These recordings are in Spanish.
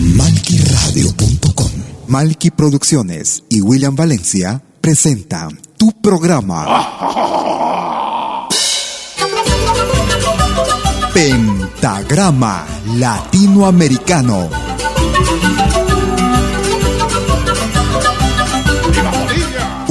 Malquiradio.com Malqui Producciones y William Valencia presentan tu programa. Pentagrama Latinoamericano.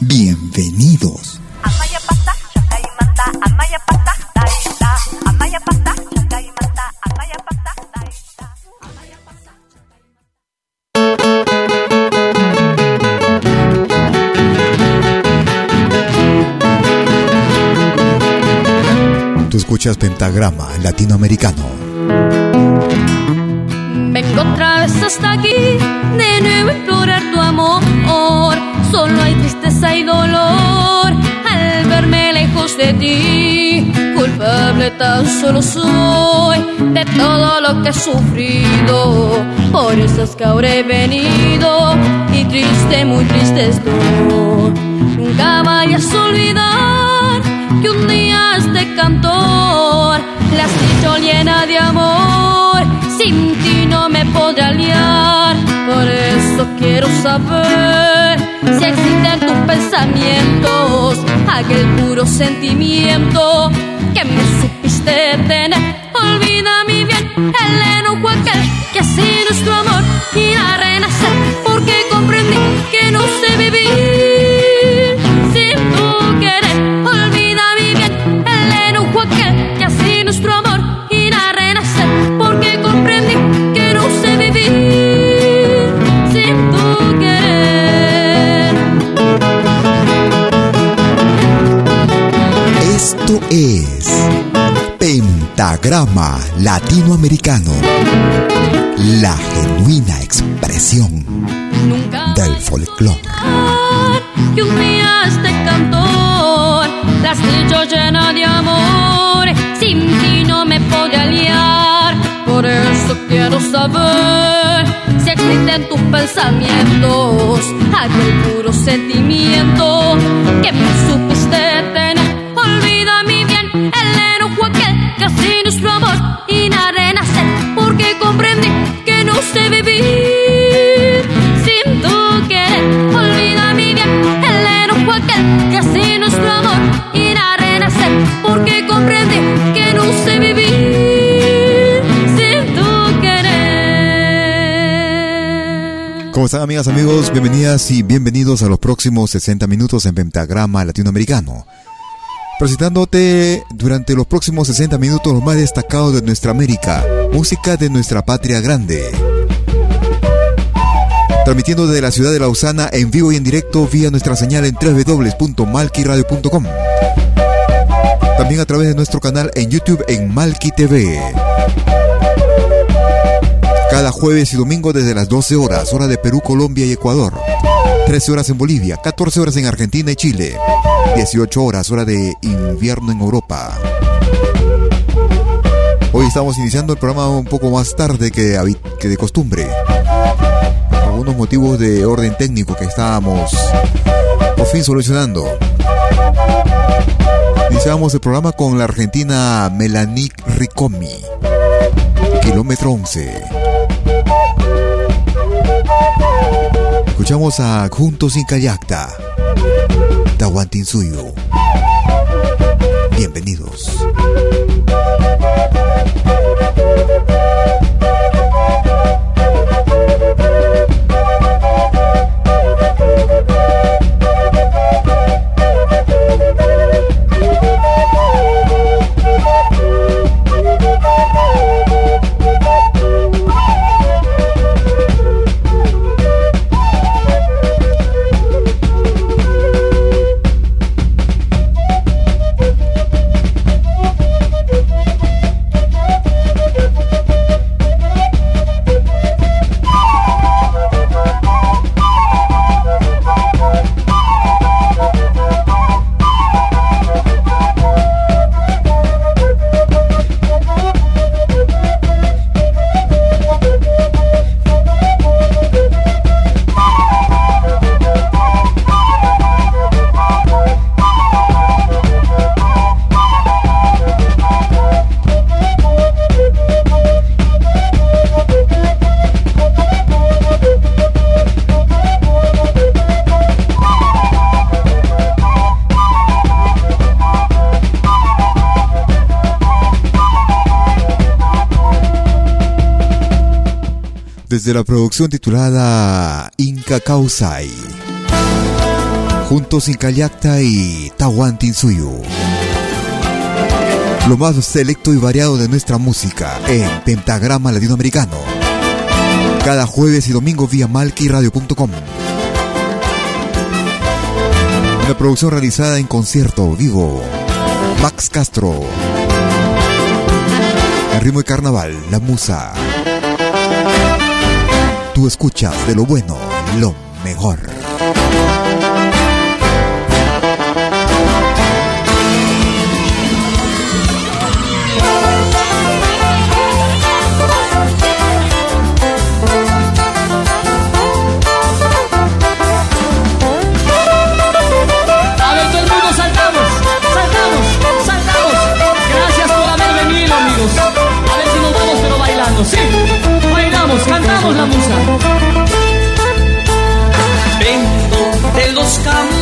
Bienvenidos. Tú escuchas Pentagrama Latinoamericano. Vengo otra vez hasta aquí, de nuevo a implorar tu amor. Solo hay tristeza y dolor al verme lejos de ti. Culpable tan solo soy de todo lo que he sufrido. Por eso es que he venido y triste, muy triste estoy. Nunca vayas a olvidar que un día este cantor la has dicho llena de amor. Sin ti no me podré aliar, por eso quiero saber si existen tus pensamientos, aquel puro sentimiento que me supiste tener. Olvida mi bien el enojo aquel que así nuestro amor irá a Pentagrama Latinoamericano. La genuina expresión del folclore. que un día este cantor las dicho llena de amor sin ti no me podré aliar por eso quiero saber si existen tus pensamientos aquel puro sentimiento que me supiste que así nuestro amor irá a renacer. Porque comprendí que no sé vivir. ¿Cómo están amigas, amigos? Bienvenidas y bienvenidos a los próximos 60 minutos en Pentagrama Latinoamericano. Presentándote durante los próximos 60 minutos los más destacados de nuestra América, música de nuestra patria grande. Transmitiendo desde la ciudad de Lausana en vivo y en directo vía nuestra señal en www.malquiradio.com. También a través de nuestro canal en YouTube en Malqui TV. Cada jueves y domingo desde las 12 horas, hora de Perú, Colombia y Ecuador. 13 horas en Bolivia, 14 horas en Argentina y Chile. 18 horas, hora de invierno en Europa. Hoy estamos iniciando el programa un poco más tarde que, que de costumbre. Algunos motivos de orden técnico que estábamos por fin solucionando. Iniciamos el programa con la argentina Melanie Ricomi. Kilómetro 11. Escuchamos a Juntos sin Kayakta. Tahuantinsuyo. Bienvenidos. desde la producción titulada Inca Kausai. Juntos Incayacta y Tahuantinsuyo. Lo más selecto y variado de nuestra música en Pentagrama Latinoamericano. Cada jueves y domingo vía malquiradio.com. Una producción realizada en concierto vivo. Max Castro. El ritmo de carnaval, la musa. Escuchas de lo bueno, lo mejor. Vamos la musa. Vengo de los campos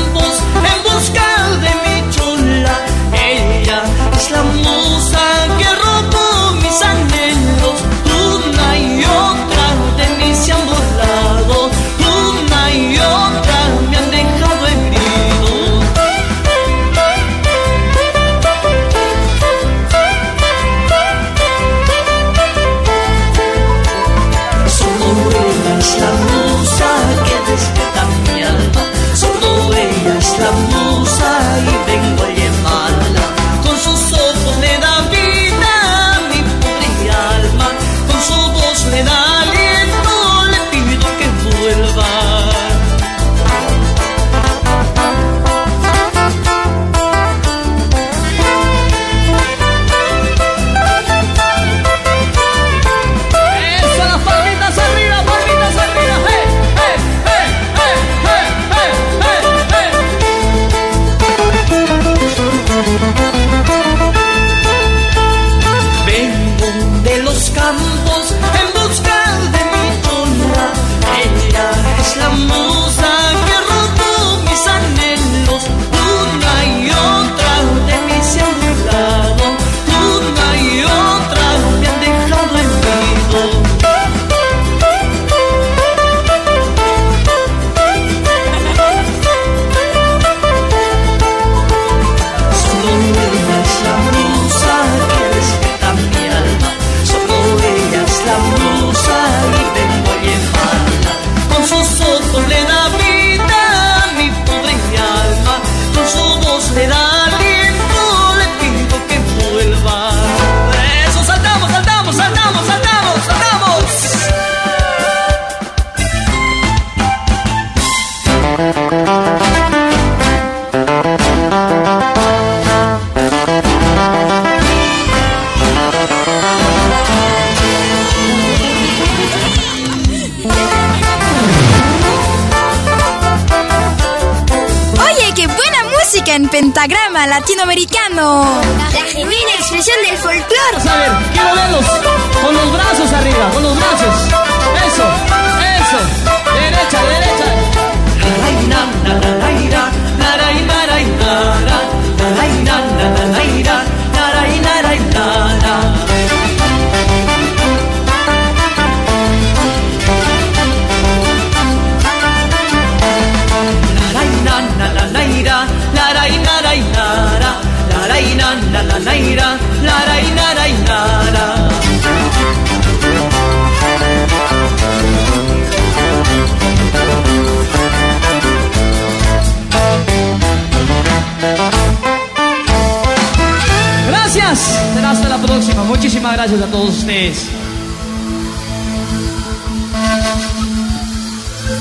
A todos ustedes.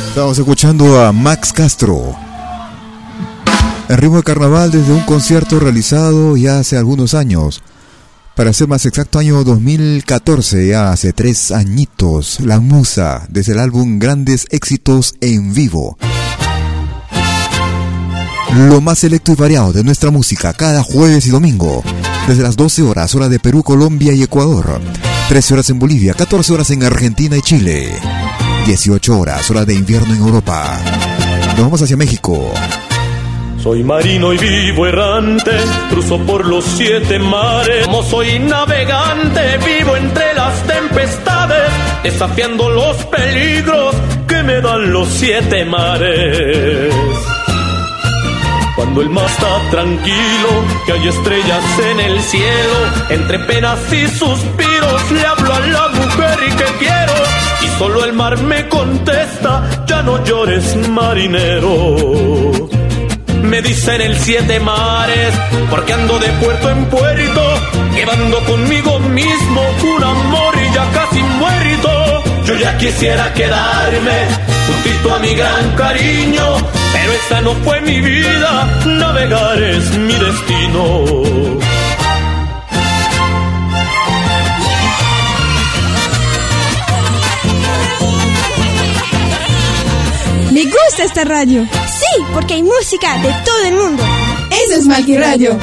Estamos escuchando a Max Castro. En ritmo de carnaval desde un concierto realizado ya hace algunos años. Para ser más exacto, año 2014, ya hace tres añitos, La Musa, desde el álbum Grandes Éxitos en Vivo. Lo más selecto y variado de nuestra música cada jueves y domingo desde las 12 horas, hora de Perú, Colombia y Ecuador. 13 horas en Bolivia, 14 horas en Argentina y Chile. 18 horas, hora de invierno en Europa. Nos vamos hacia México. Soy marino y vivo errante, cruzo por los siete mares. Como soy navegante, vivo entre las tempestades, desafiando los peligros que me dan los siete mares. Cuando el mar está tranquilo, que hay estrellas en el cielo, entre penas y suspiros le hablo a la mujer y que quiero. Y solo el mar me contesta, ya no llores marinero me dicen el siete mares, porque ando de puerto en puerto, llevando conmigo mismo un amor y ya casi muerto. Yo ya quisiera quedarme juntito a mi gran cariño, pero esta no fue mi vida, navegar es mi destino. Me gusta esta radio porque hay música de todo el mundo. Eso es Malqui Radio.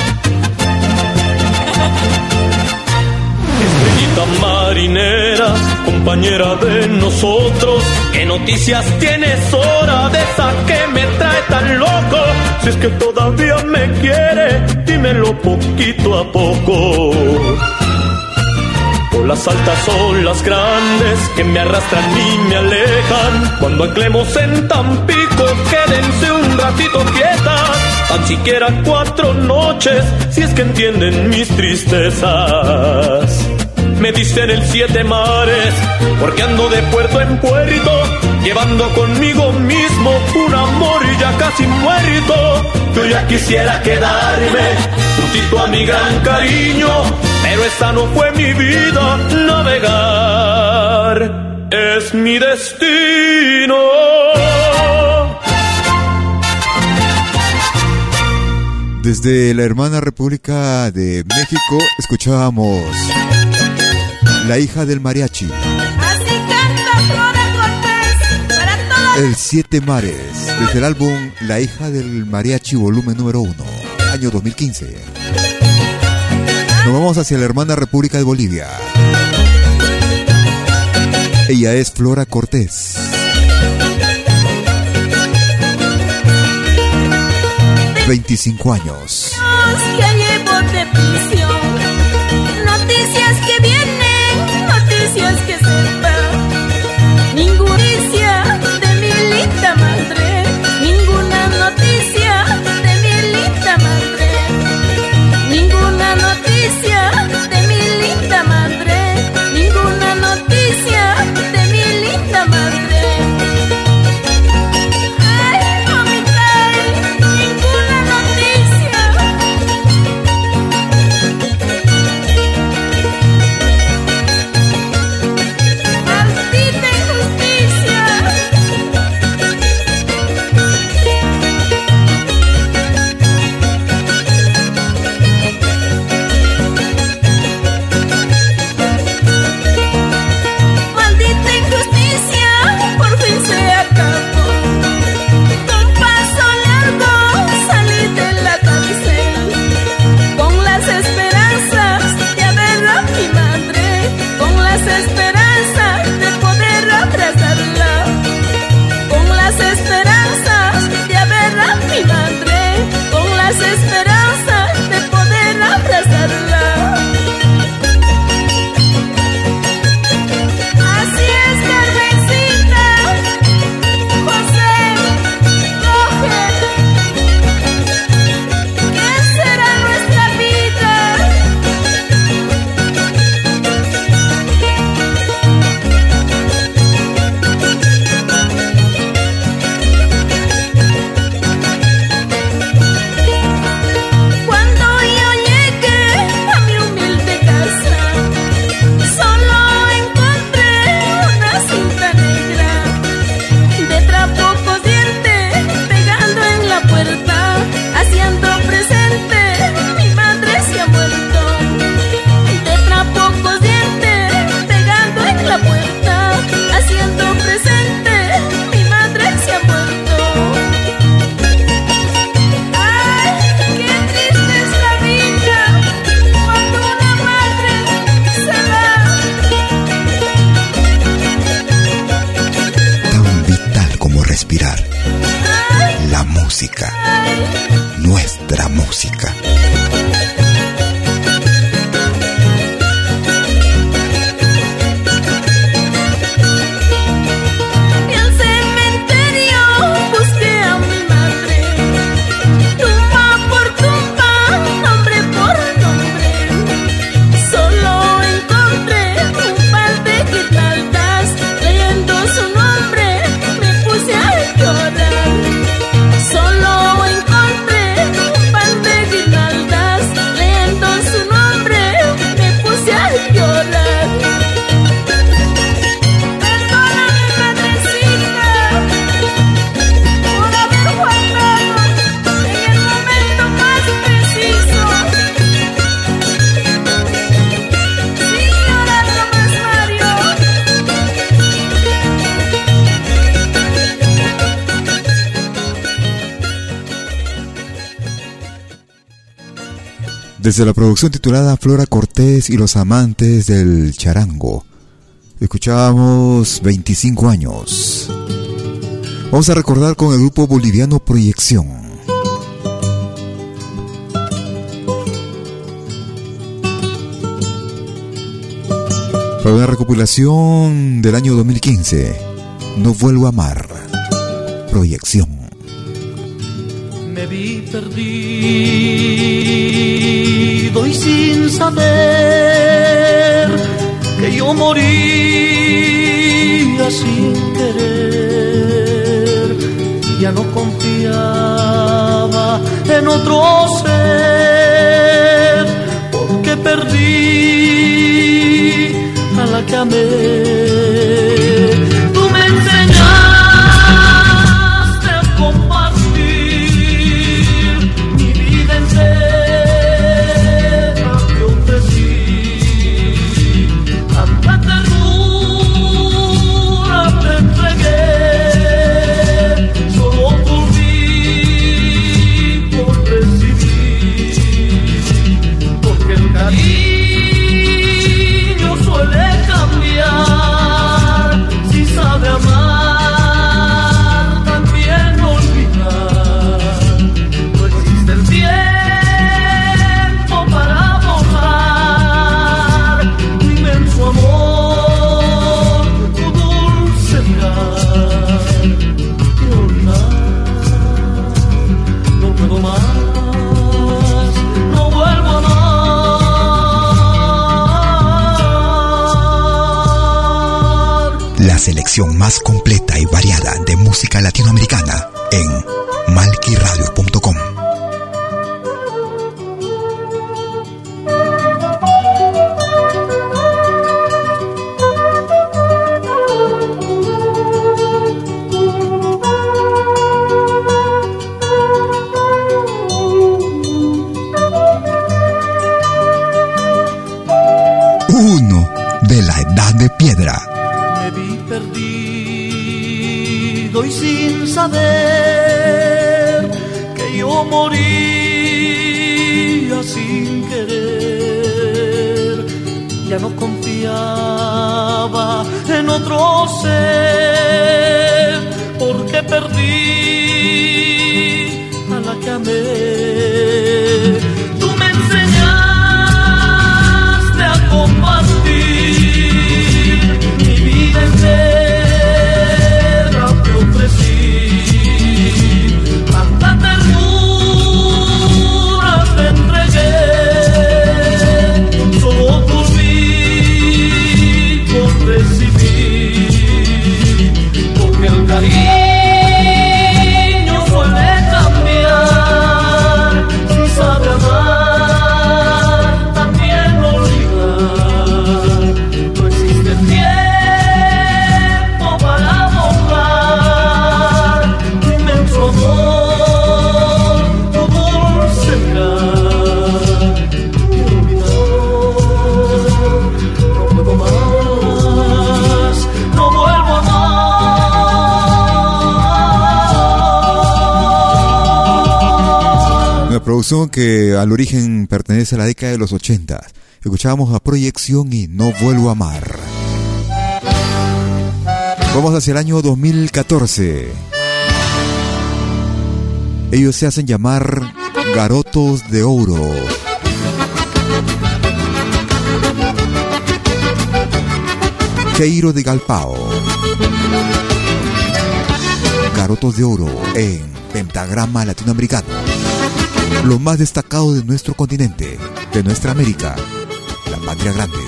Estrellita marinera, compañera de nosotros, ¿qué noticias tienes hora de esa que me trae tan loco? Si es que todavía me quiere, dímelo poquito a poco las altas olas grandes que me arrastran y me alejan. Cuando anclemos en Tampico, quédense un ratito quietas. Tan siquiera cuatro noches, si es que entienden mis tristezas. Me dicen el siete mares, porque ando de puerto en puerto, llevando conmigo mismo un amor y ya casi muerto. Yo ya quisiera quedarme, juntito a mi gran cariño, pero esta no fue mi vida, navegar es mi destino. Desde la hermana República de México escuchábamos La hija del mariachi. Así canta El Siete Mares, desde el álbum La hija del mariachi volumen número 1, año 2015. Nos vamos hacia la hermana República de Bolivia. Ella es Flora Cortés. 25 años. Noticias La música, nuestra música. Desde la producción titulada Flora Cortés y los amantes del charango, escuchábamos 25 años. Vamos a recordar con el grupo boliviano Proyección. Para una recopilación del año 2015, No vuelvo a amar. Proyección. Me vi perdido y sin saber que yo moría sin querer. Ya no confiaba en otro ser porque perdí a la que amé que al origen pertenece a la década de los 80. Escuchábamos a Proyección y No Vuelvo a Amar. Vamos hacia el año 2014. Ellos se hacen llamar Garotos de Oro. Cheiro de Galpao. Garotos de Oro en Pentagrama Latinoamericano. Lo más destacado de nuestro continente, de nuestra América, la patria grande.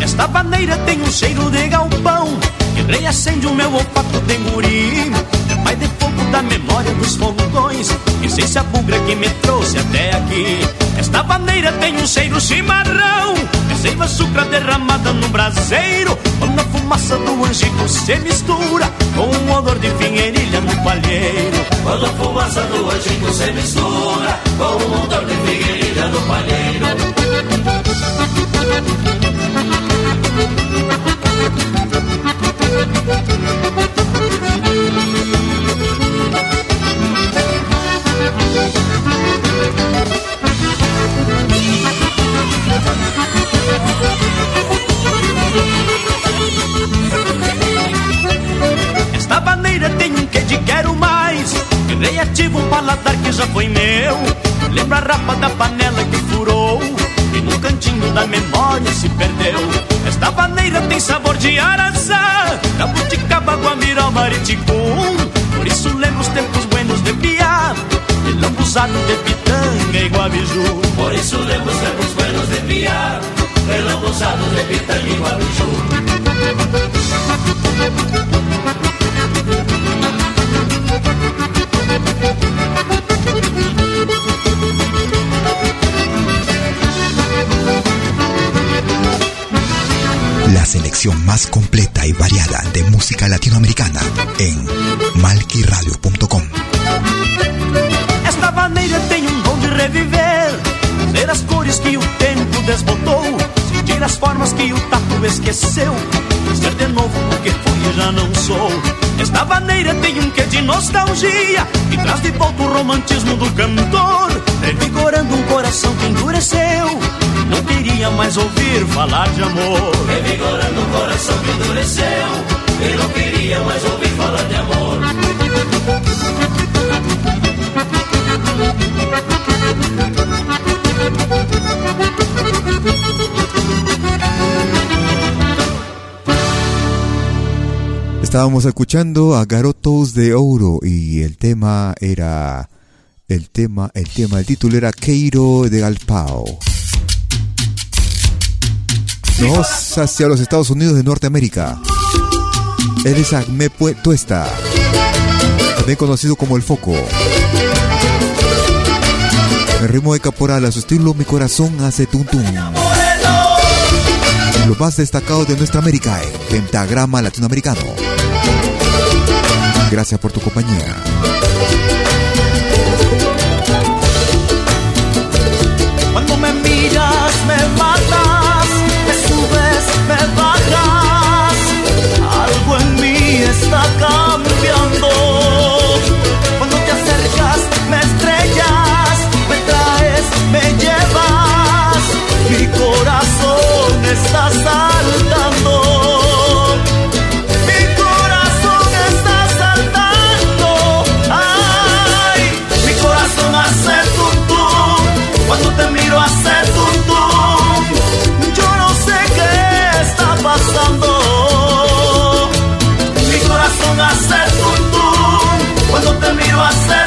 Esta bandeira tem um cheiro de galpão Que rei acende o meu olfato de guri É pai de fogo da memória dos fogões E sei se a bugra que me trouxe até aqui Esta bandeira tem um cheiro chimarrão seiva sucra derramada no braseiro Quando a fumaça do angico se mistura Com o odor de finherilha no palheiro. Quando a fumaça do angico se mistura Com o odor de finherilha no palheiro música latinoamericana en malquiradio.com. Esta maneira tem um dom de reviver Ver as cores que o tempo desbotou Sentir as formas que o tato esqueceu Ser de novo o que fui e já não sou Esta maneira tem um quê de nostalgia E traz de volta o romantismo do cantor queria mais ouvir falar de amor Revigorando um coração que endureceu E não queria mais ouvir falar de amor Estábamos escuchando a Garotos de Ouro y el tema era el tema, el tema, el título era Queiro de Galpao. Nos hacia los Estados Unidos de Norteamérica. Él es Agme Tuesta, también conocido como El Foco. El ritmo de caporal a su estilo Mi Corazón hace tum tum. Lo más destacado de nuestra América en Pentagrama Latinoamericano. Gracias por tu compañía. Cuando me miras me Cuando te miro hace tum. Yo no sé qué está pasando. Mi corazón hace tum. Cuando te miro hace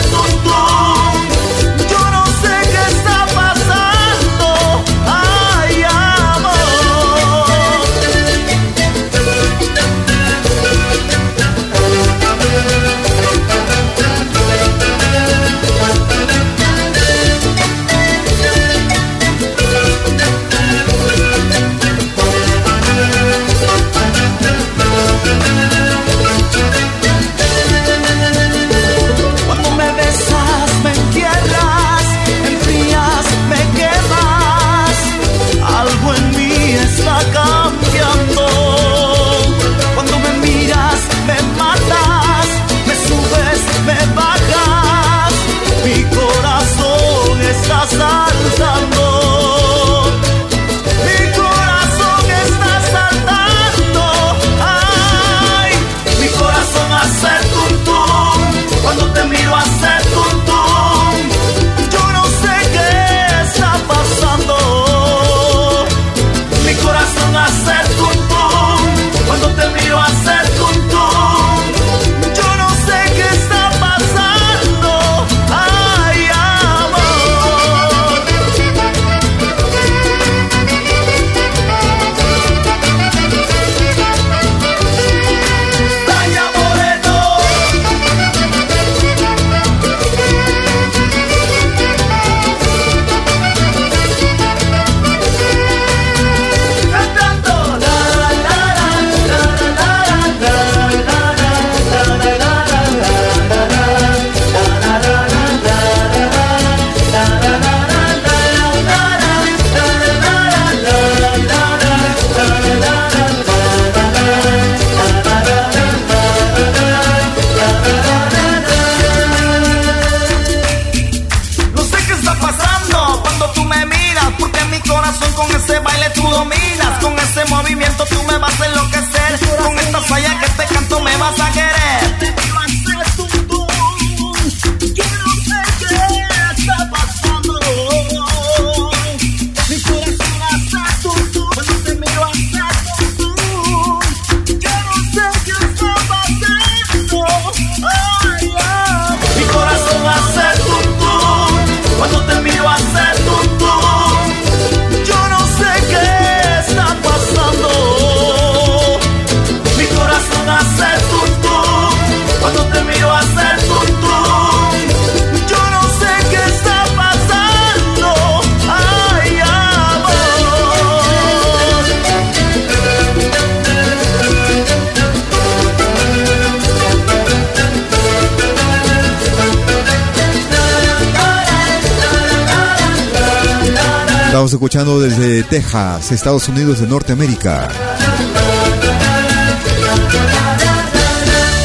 Estamos escuchando desde Texas, Estados Unidos de Norteamérica.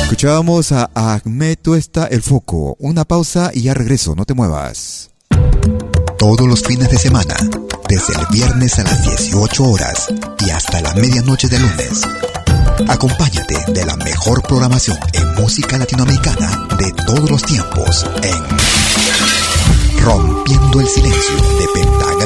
Escuchábamos a Ahmed Tuesta El Foco. Una pausa y ya regreso, no te muevas. Todos los fines de semana, desde el viernes a las 18 horas y hasta la medianoche de lunes. Acompáñate de la mejor programación en música latinoamericana de todos los tiempos en Rompiendo el silencio de Pentagrama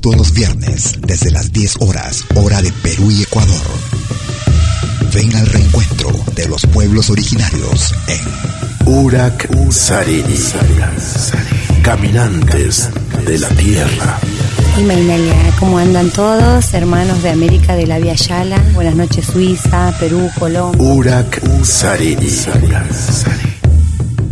Todos los viernes desde las 10 horas, hora de Perú y Ecuador. Ven al reencuentro de los pueblos originarios en Urak Sariri. Caminantes de la Tierra. Y Mainalia, ¿cómo andan todos? Hermanos de América de la Via Yala. Buenas noches, Suiza, Perú, Colombia. Urak Sariri.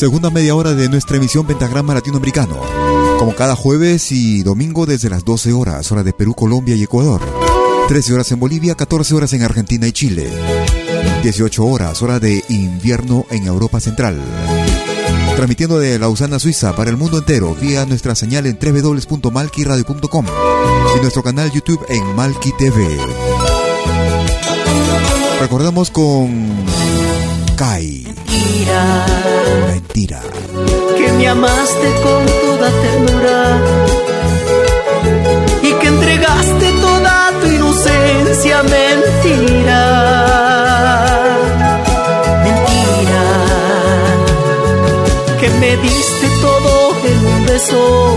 Segunda media hora de nuestra emisión Pentagrama Latinoamericano. Como cada jueves y domingo desde las 12 horas, hora de Perú, Colombia y Ecuador. 13 horas en Bolivia, 14 horas en Argentina y Chile. 18 horas, hora de invierno en Europa Central. Transmitiendo de Lausana, Suiza, para el mundo entero, vía nuestra señal en www.malquiradio.com y nuestro canal YouTube en Malqui TV. Recordamos con Kai. Mentira. Mentira. Que me amaste con toda ternura y que entregaste toda tu inocencia. Mentira. Mentira. Que me diste todo en un beso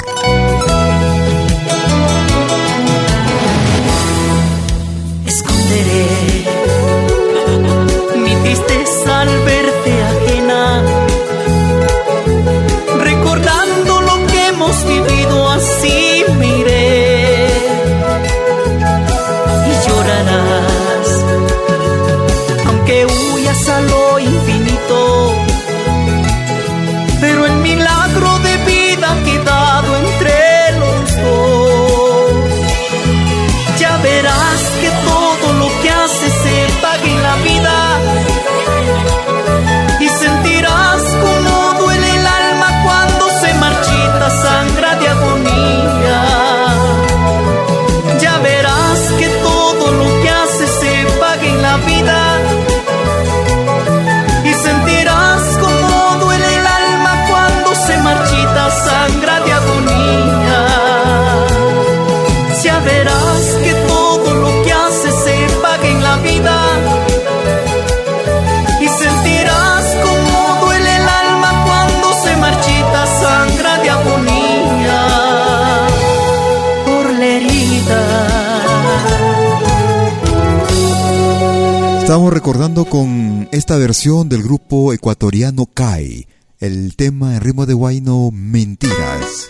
Del grupo ecuatoriano Kai, el tema en ritmo de guayno Mentiras.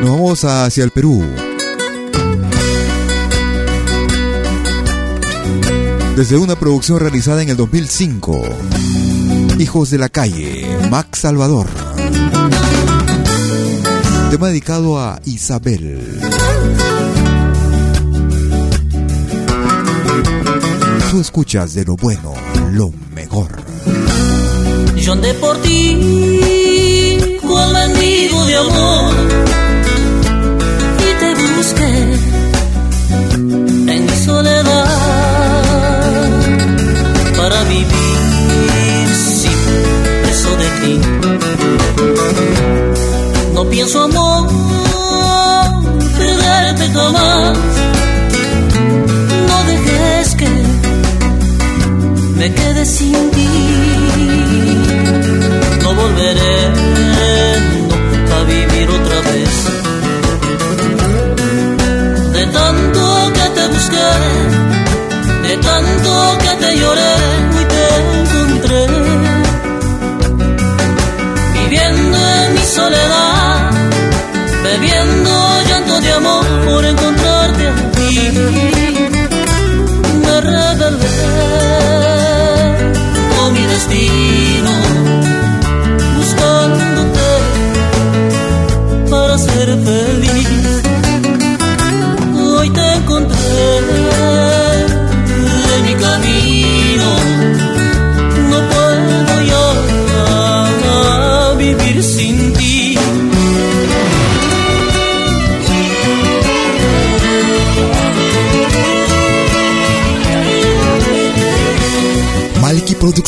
Nos vamos hacia el Perú. Desde una producción realizada en el 2005. Hijos de la calle, Max Salvador. Tema dedicado a Isabel. Tú escuchas de lo bueno, lo mejor. Yo andé por ti, cual mendigo de amor,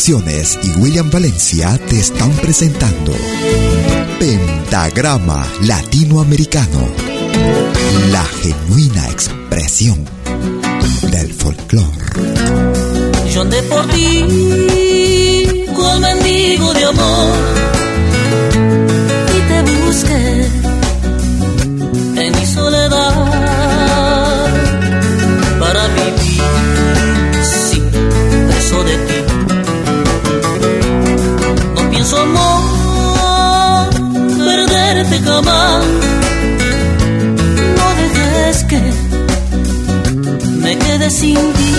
Y William Valencia te están presentando Pentagrama Latinoamericano, la genuina expresión del folclore. Yo andé cual mendigo de amor, sin ti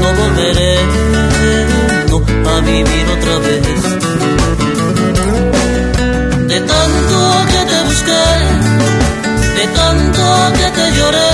no volveré no, a vivir otra vez. De tanto que te busqué, de tanto que te lloré,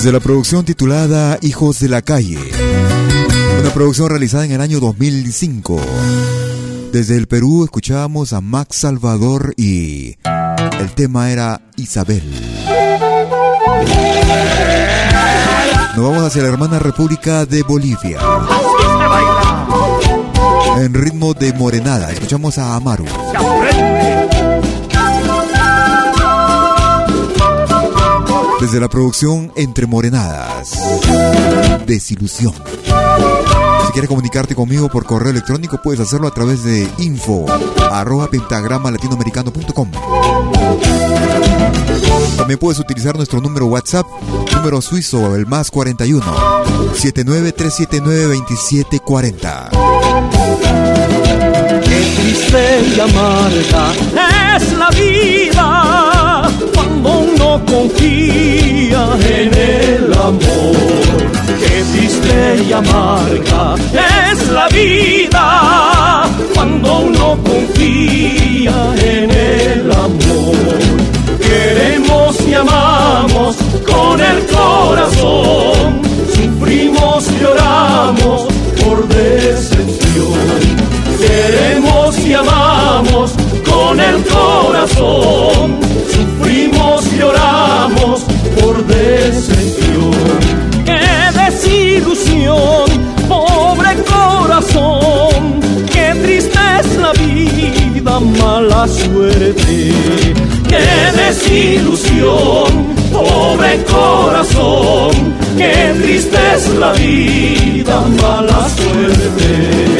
Desde la producción titulada Hijos de la Calle, una producción realizada en el año 2005. Desde el Perú escuchábamos a Max Salvador y el tema era Isabel. Nos vamos hacia la hermana República de Bolivia. En ritmo de morenada, escuchamos a Amaru. Desde la producción Entre Morenadas. Desilusión. Si quieres comunicarte conmigo por correo electrónico, puedes hacerlo a través de info arroba. También puedes utilizar nuestro número WhatsApp, número suizo, el más 41 79379 2740. Qué triste y es la vida cuando uno confía en el amor. Qué triste y amarga es la vida cuando uno confía en el amor. Queremos y amamos con el corazón, sufrimos y lloramos por decepción. Queremos y amamos con el corazón, sufrimos y lloramos por decepción. ¡Qué desilusión, pobre corazón! ¡Qué triste es la vida, mala suerte! ¡Qué desilusión, pobre corazón! ¡Qué triste es la vida, mala suerte!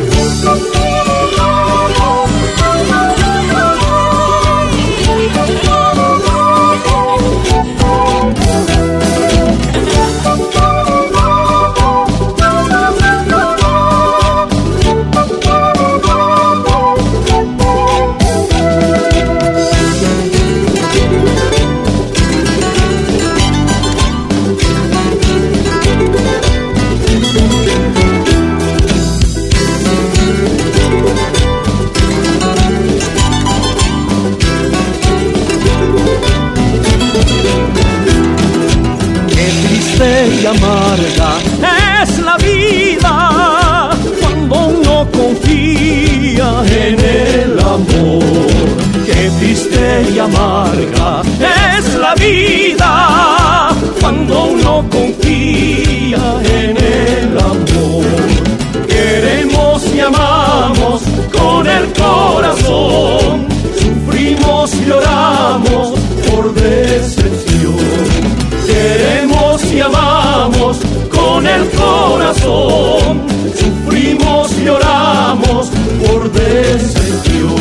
El corazón, sufrimos y lloramos por decepción.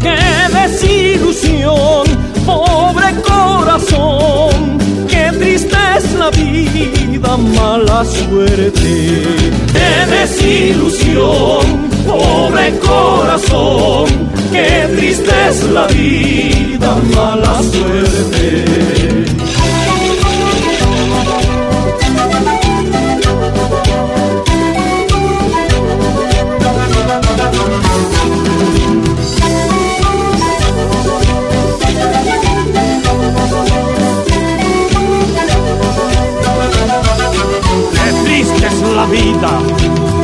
¡Qué desilusión, pobre corazón! ¡Qué triste es la vida, mala suerte! ¡Qué desilusión, pobre corazón! ¡Qué triste es la vida, mala suerte! Vida,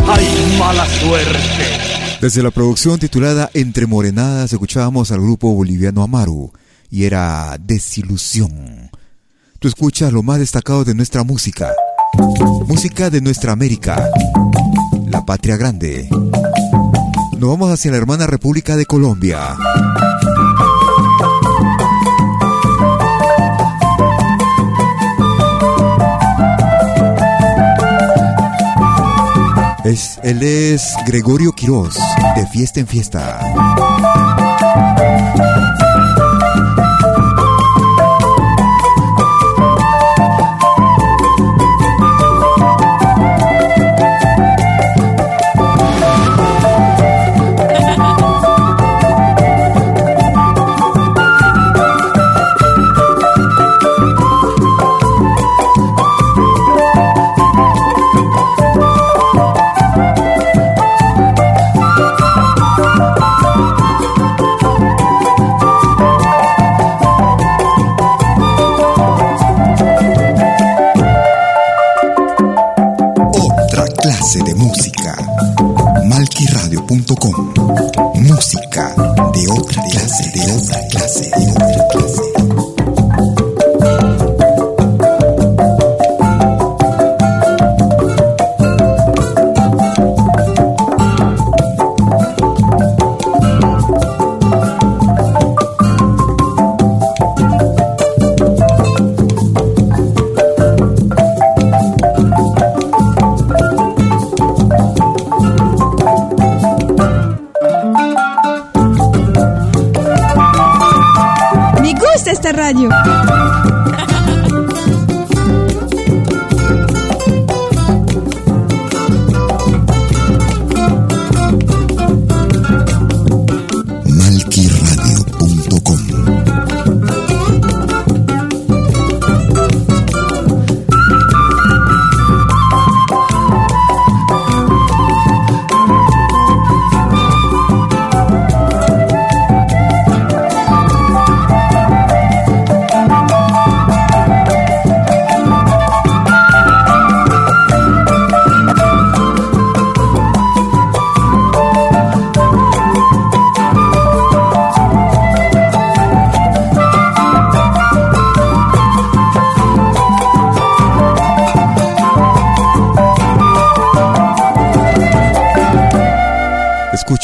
hay mala suerte. Desde la producción titulada Entre Morenadas escuchábamos al grupo boliviano Amaru y era Desilusión. Tú escuchas lo más destacado de nuestra música. Música de nuestra América. La patria grande. Nos vamos hacia la hermana República de Colombia. Es, él es Gregorio Quiroz, de Fiesta en Fiesta.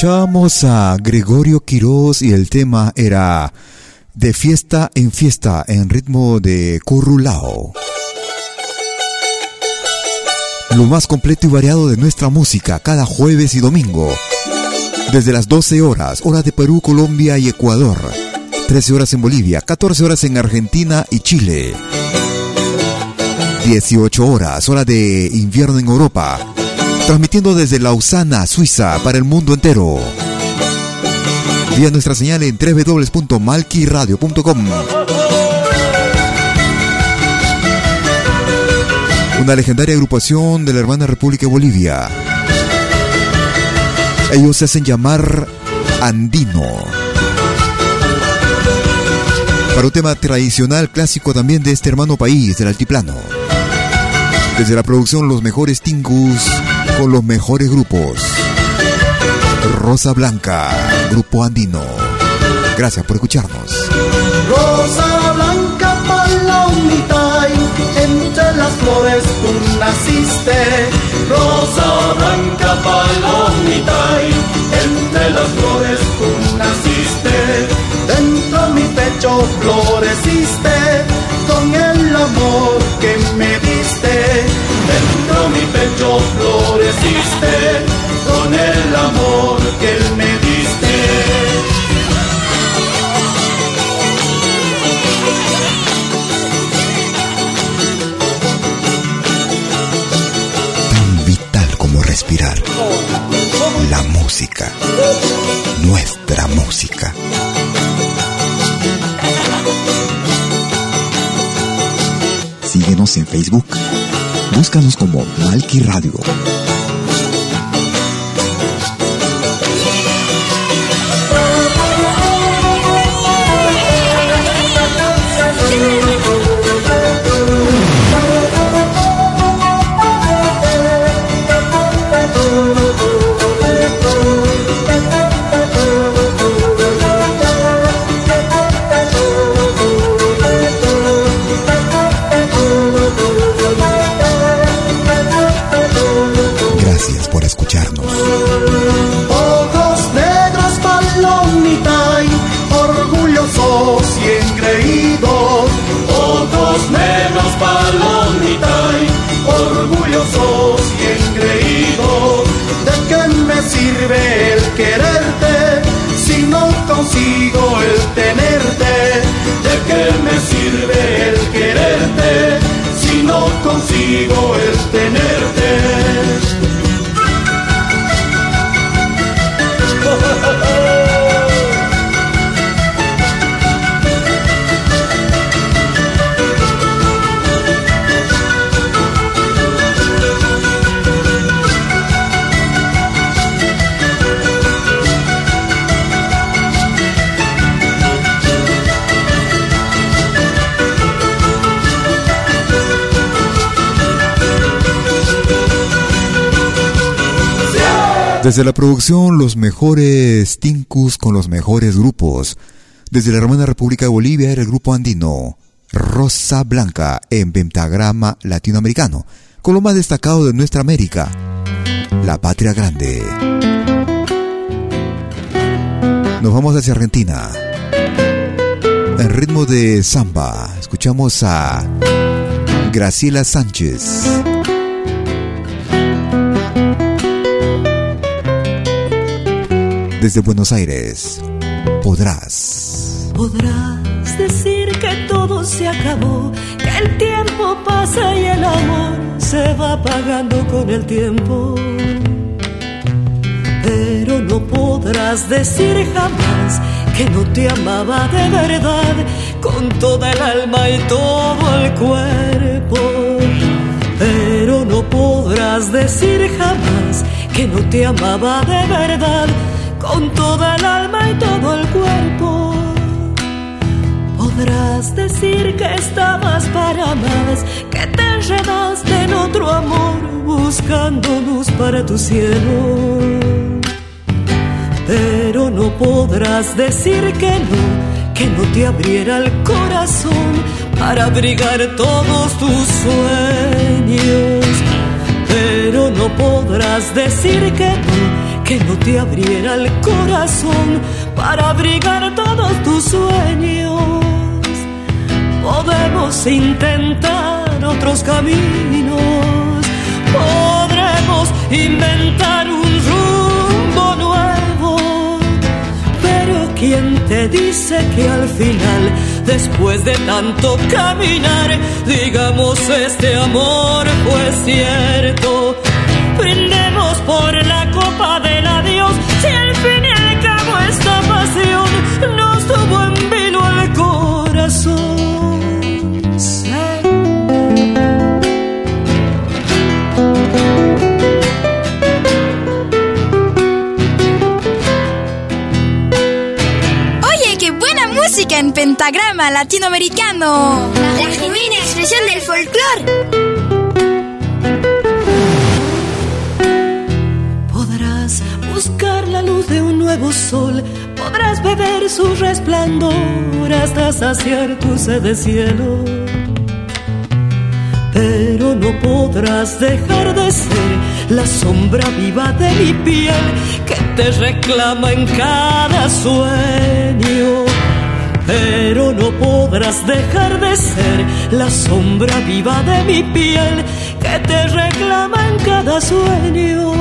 Escuchábamos a Gregorio Quiroz y el tema era De fiesta en fiesta en ritmo de currulao. Lo más completo y variado de nuestra música cada jueves y domingo. Desde las 12 horas, hora de Perú, Colombia y Ecuador. 13 horas en Bolivia, 14 horas en Argentina y Chile. 18 horas, hora de invierno en Europa. Transmitiendo desde Lausana, Suiza, para el mundo entero. Vía nuestra señal en www.malquiradio.com. Una legendaria agrupación de la hermana República de Bolivia. Ellos se hacen llamar Andino. Para un tema tradicional clásico también de este hermano país, del altiplano. Desde la producción Los Mejores Tingus con los mejores grupos. Rosa Blanca, Grupo Andino. Gracias por escucharnos. Rosa blanca palomita entre las flores tú naciste. Rosa blanca palomita entre las flores tú naciste. Dentro mi pecho floreciste con el amor que me diste. Dentro mi pecho floreciste con el amor que me diste. Tan vital como respirar. La música. Nuestra música. Síguenos en Facebook. Búscanos como Malki Radio. Consigo Desde la producción, los mejores Tincus con los mejores grupos. Desde la hermana República de Bolivia era el grupo andino Rosa Blanca en pentagrama latinoamericano, con lo más destacado de nuestra América, la patria grande. Nos vamos hacia Argentina. En ritmo de samba, escuchamos a Graciela Sánchez. Desde Buenos Aires, podrás. Podrás decir que todo se acabó, que el tiempo pasa y el amor se va apagando con el tiempo. Pero no podrás decir jamás que no te amaba de verdad, con toda el alma y todo el cuerpo. Pero no podrás decir jamás que no te amaba de verdad, con toda el alma y todo el cuerpo. Podrás decir que estabas para más, que te enredaste en otro amor, buscando luz para tu cielo. Pero no podrás decir que no, que no te abriera el corazón para abrigar todos tus sueños. Pero no podrás decir que no, que no te abriera el corazón para abrigar todos tus sueños. Podemos intentar otros caminos, podremos inventar un rumbo nuevo, pero ¿quién te dice que al final, después de tanto caminar, digamos este amor fue cierto? Música en pentagrama latinoamericano. La genuina expresión del folclore. Podrás buscar la luz de un nuevo sol, podrás beber su resplandor hasta saciar tu sed de cielo. Pero no podrás dejar de ser la sombra viva de mi piel que te reclama en cada sueño. Pero no podrás dejar de ser la sombra viva de mi piel que te reclama en cada sueño.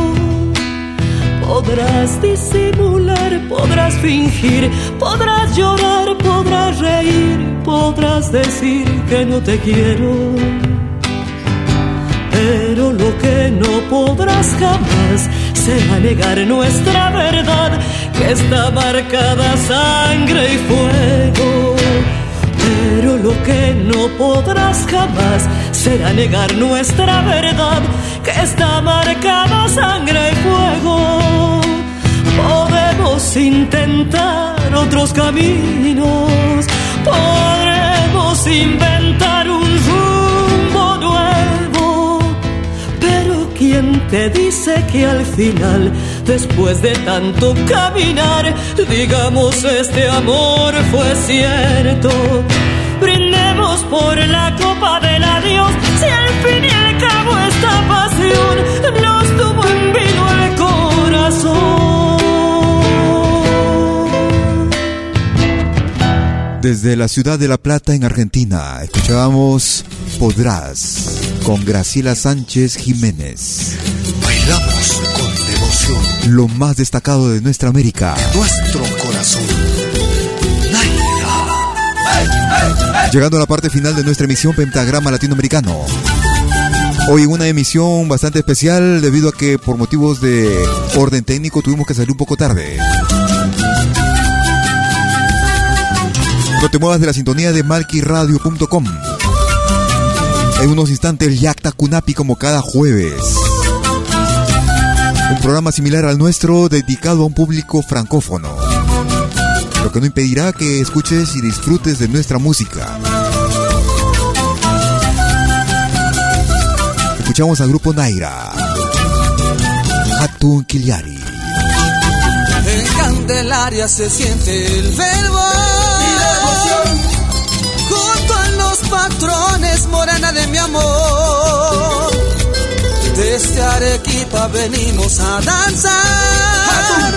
Podrás disimular, podrás fingir, podrás llorar, podrás reír, podrás decir que no te quiero. Pero lo que no podrás jamás será negar nuestra verdad, que está marcada sangre y fuego. Pero lo que no podrás jamás será negar nuestra verdad, que está marcada sangre y fuego. Podemos intentar otros caminos, podremos inventar un rumbo nuevo, pero ¿quién te dice que al final, después de tanto caminar, digamos este amor fue cierto? Brindemos por la copa del adiós, si al fin y al cabo esta pasión nos tuvo en vino el corazón. Desde la ciudad de La Plata, en Argentina, escuchábamos Podrás con Graciela Sánchez Jiménez. Bailamos. Lo más destacado de nuestra América. Nuestro corazón. Llegando a la parte final de nuestra emisión Pentagrama Latinoamericano. Hoy en una emisión bastante especial debido a que por motivos de orden técnico tuvimos que salir un poco tarde. No te muevas de la sintonía de malquiradio.com. En unos instantes Yacta Kunapi como cada jueves. Un programa similar al nuestro dedicado a un público francófono. Lo que no impedirá que escuches y disfrutes de nuestra música. Escuchamos al grupo Naira. Hatun Kiliari. En Candelaria se siente el verbo. Junto a los patrones, morena de mi amor. Desde Arequipa venimos a danzar.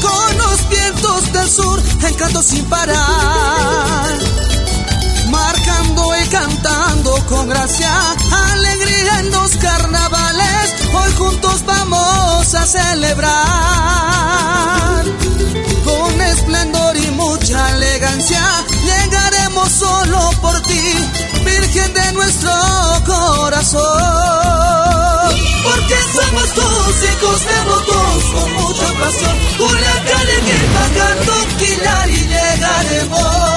Con los vientos del sur, encanto sin parar. Marcando y cantando con gracia, alegría en los carnavales. Hoy juntos vamos a celebrar. Con esplendor y mucha elegancia, llegaremos solo por ti, Virgen de nuestro corazón. Porque somos tus hijos devotos con mucha pasión. Culiacán, Arequipa, Canto, Quilar y llegaremos.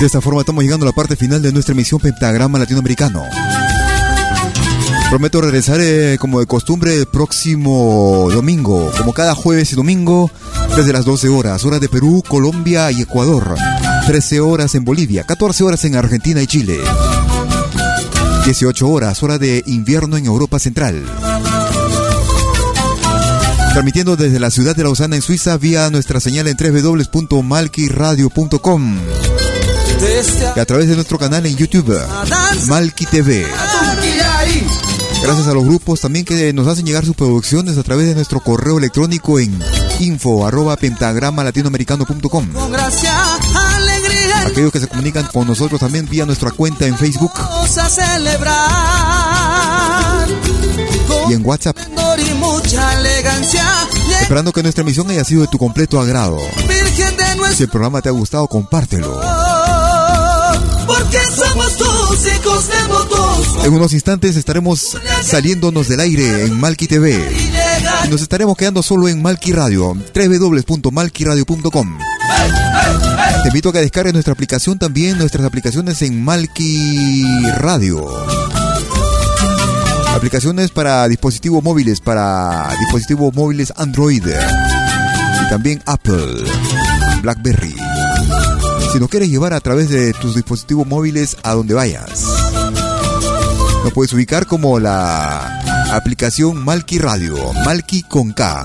De esta forma estamos llegando a la parte final de nuestra emisión Pentagrama Latinoamericano. Prometo regresar eh, como de costumbre el próximo domingo, como cada jueves y domingo, desde las 12 horas, hora de Perú, Colombia y Ecuador. 13 horas en Bolivia, 14 horas en Argentina y Chile. 18 horas, hora de invierno en Europa Central. Transmitiendo desde la ciudad de Lausana en Suiza vía nuestra señal en www.malquiradio.com y a través de nuestro canal en YouTube, Malki TV. Gracias a los grupos también que nos hacen llegar sus producciones a través de nuestro correo electrónico en info arroba pentagrama latinoamericano.com. Con gracia, alegría en Aquellos que se comunican con nosotros también vía nuestra cuenta en Facebook vamos a celebrar. y en WhatsApp, esperando que nuestra emisión haya sido de tu completo agrado. Virgen de Si nuestro el programa te ha gustado, compártelo. Porque somos tus hijos. En unos instantes estaremos saliéndonos del aire en Malki TV. Y nos estaremos quedando solo en Malki Radio, www.malkiradio.com. Te invito a que descargues nuestra aplicación también, nuestras aplicaciones en Malki Radio. Aplicaciones para dispositivos móviles, para dispositivos móviles Android y también Apple, BlackBerry. Si nos quieres llevar a través de tus dispositivos móviles a donde vayas. Nos puedes ubicar como la aplicación Malki Radio, Malki con K.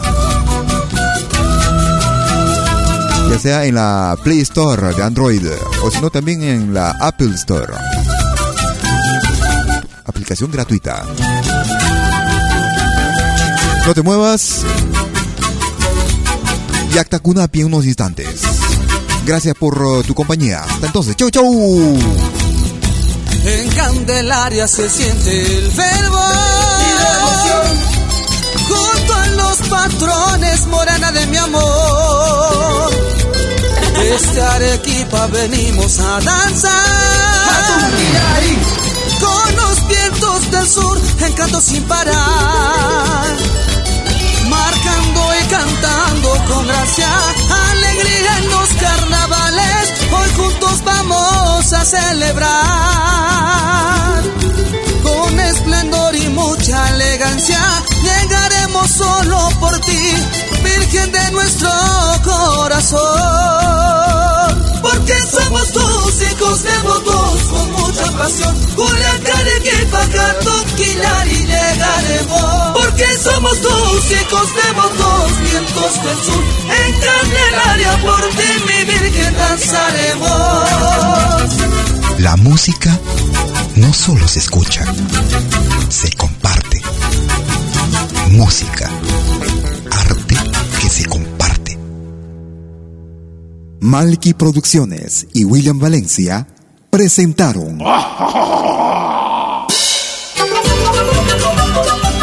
Ya sea en la Play Store de Android o si no también en la Apple Store. Aplicación gratuita. No te muevas. Y acta Kunapi en unos instantes. Gracias por uh, tu compañía. Hasta entonces, chau chau. En Candelaria se siente el verbo Junto a los patrones, morena de mi amor. Desde Arequipa venimos a danzar. Con los vientos del sur, encanto sin parar. Marcando y cantando con gracia, alegría en los carnavales. Hoy juntos vamos a celebrar. Con esplendor y mucha elegancia, llegaremos solo por ti, Virgen de nuestro corazón. Porque somos tus hijos devotos con mucha pasión. Culiacán, Arequipa, Quilar y llegaremos. Porque somos tus hijos devotos, vientos del sur. En Candelaria por ti, mi Virgen, danzaremos. La música no solo se escucha, se comparte. Música, arte que se comparte. Malky Producciones y William Valencia presentaron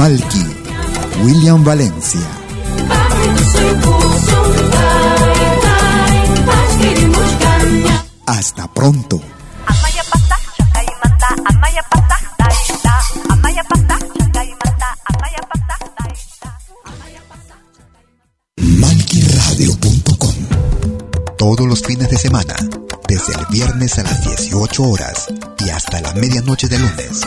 Malky, William Valencia. Hasta pronto. MalkiRadio.com Todos los fines de semana, desde el viernes a las 18 horas y hasta la medianoche de lunes.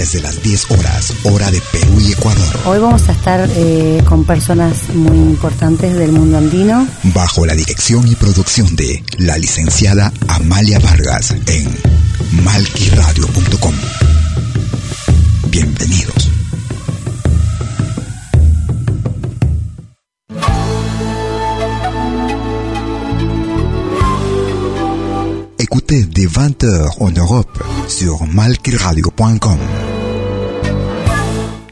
desde las 10 horas, hora de Perú y Ecuador, Hoy vamos a estar eh, con personas muy importantes del mundo andino. bajo la dirección y producción de la licenciada Amalia Vargas en malquiradio.com. Bienvenidos. Écoutez dès 20h en Europe sur malquiradio.com.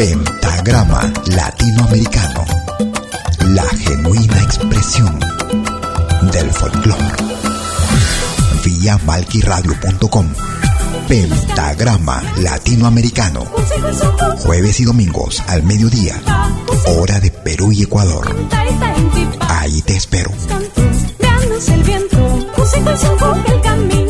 Pentagrama Latinoamericano, la genuina expresión del folclore. Vía malquiradio.com Pentagrama Latinoamericano. Jueves y domingos al mediodía. Hora de Perú y Ecuador. Ahí te espero. el